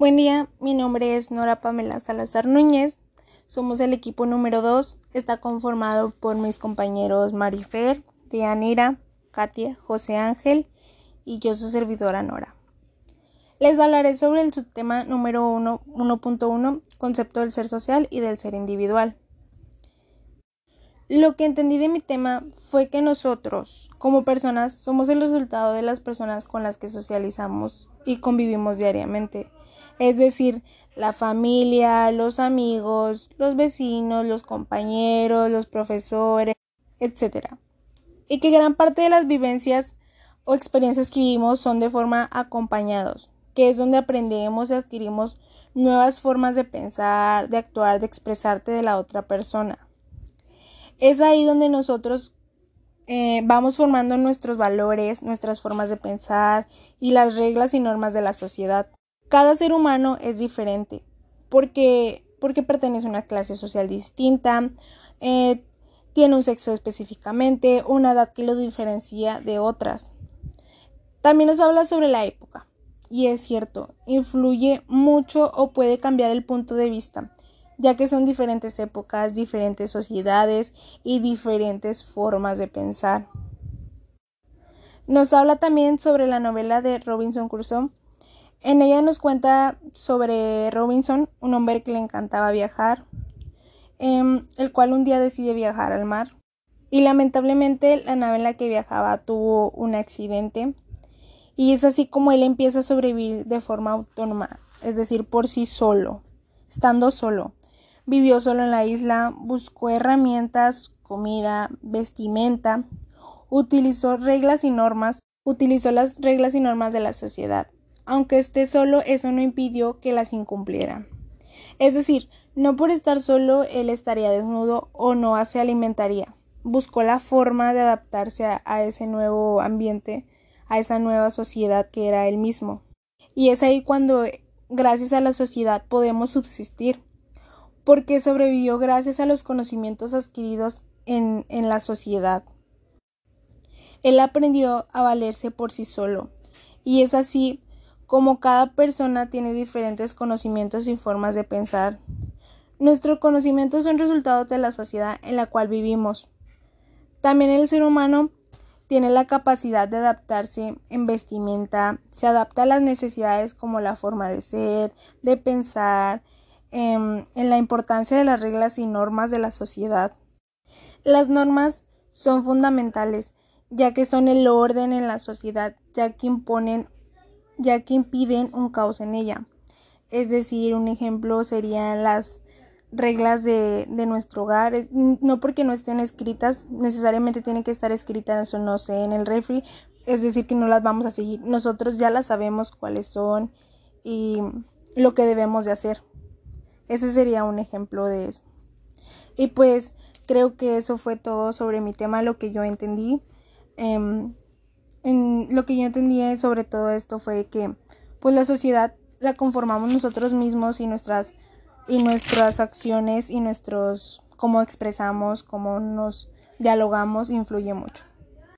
Buen día, mi nombre es Nora Pamela Salazar Núñez. Somos el equipo número 2. Está conformado por mis compañeros Marifer, Dianira, Katia, José Ángel y yo su servidora Nora. Les hablaré sobre el subtema número 1.1, concepto del ser social y del ser individual. Lo que entendí de mi tema fue que nosotros, como personas, somos el resultado de las personas con las que socializamos y convivimos diariamente es decir, la familia, los amigos, los vecinos, los compañeros, los profesores, etc. Y que gran parte de las vivencias o experiencias que vivimos son de forma acompañados, que es donde aprendemos y adquirimos nuevas formas de pensar, de actuar, de expresarte de la otra persona. Es ahí donde nosotros eh, vamos formando nuestros valores, nuestras formas de pensar y las reglas y normas de la sociedad. Cada ser humano es diferente porque, porque pertenece a una clase social distinta, eh, tiene un sexo específicamente, una edad que lo diferencia de otras. También nos habla sobre la época. Y es cierto, influye mucho o puede cambiar el punto de vista, ya que son diferentes épocas, diferentes sociedades y diferentes formas de pensar. Nos habla también sobre la novela de Robinson Crusoe, en ella nos cuenta sobre Robinson, un hombre que le encantaba viajar, em, el cual un día decide viajar al mar. Y lamentablemente la nave en la que viajaba tuvo un accidente y es así como él empieza a sobrevivir de forma autónoma, es decir, por sí solo, estando solo. Vivió solo en la isla, buscó herramientas, comida, vestimenta, utilizó reglas y normas, utilizó las reglas y normas de la sociedad aunque esté solo, eso no impidió que las incumpliera. Es decir, no por estar solo él estaría desnudo o no se alimentaría. Buscó la forma de adaptarse a, ese nuevo ambiente, a esa nueva sociedad que era él mismo. Y es ahí cuando, gracias a la sociedad, podemos subsistir, porque sobrevivió gracias a los conocimientos adquiridos en, en la sociedad. Él aprendió a valerse por sí solo, y es así como cada persona tiene diferentes conocimientos y formas de pensar. Nuestros conocimientos son resultados de la sociedad en la cual vivimos. También el ser humano tiene la capacidad de adaptarse en vestimenta, se adapta a las necesidades como la forma de ser, de pensar, em, en, la importancia de las reglas y normas de la sociedad. Las normas son fundamentales, ya que son el orden en la sociedad, ya que imponen ya que impiden un caos en ella. Es decir, un ejemplo serían las reglas de, nuestro hogar, no porque no estén escritas, necesariamente tienen que estar escritas o no sé, en el refri, es decir, que no las vamos a seguir, nosotros ya las sabemos cuáles son y lo que debemos de hacer. Ese sería un ejemplo de eso. Y pues creo que eso fue todo sobre mi tema, lo que yo entendí. Em, en lo que yo entendí sobre todo esto fue que pues la sociedad la conformamos nosotros mismos y nuestras y nuestras acciones y nuestros cómo expresamos, cómo nos dialogamos influye mucho.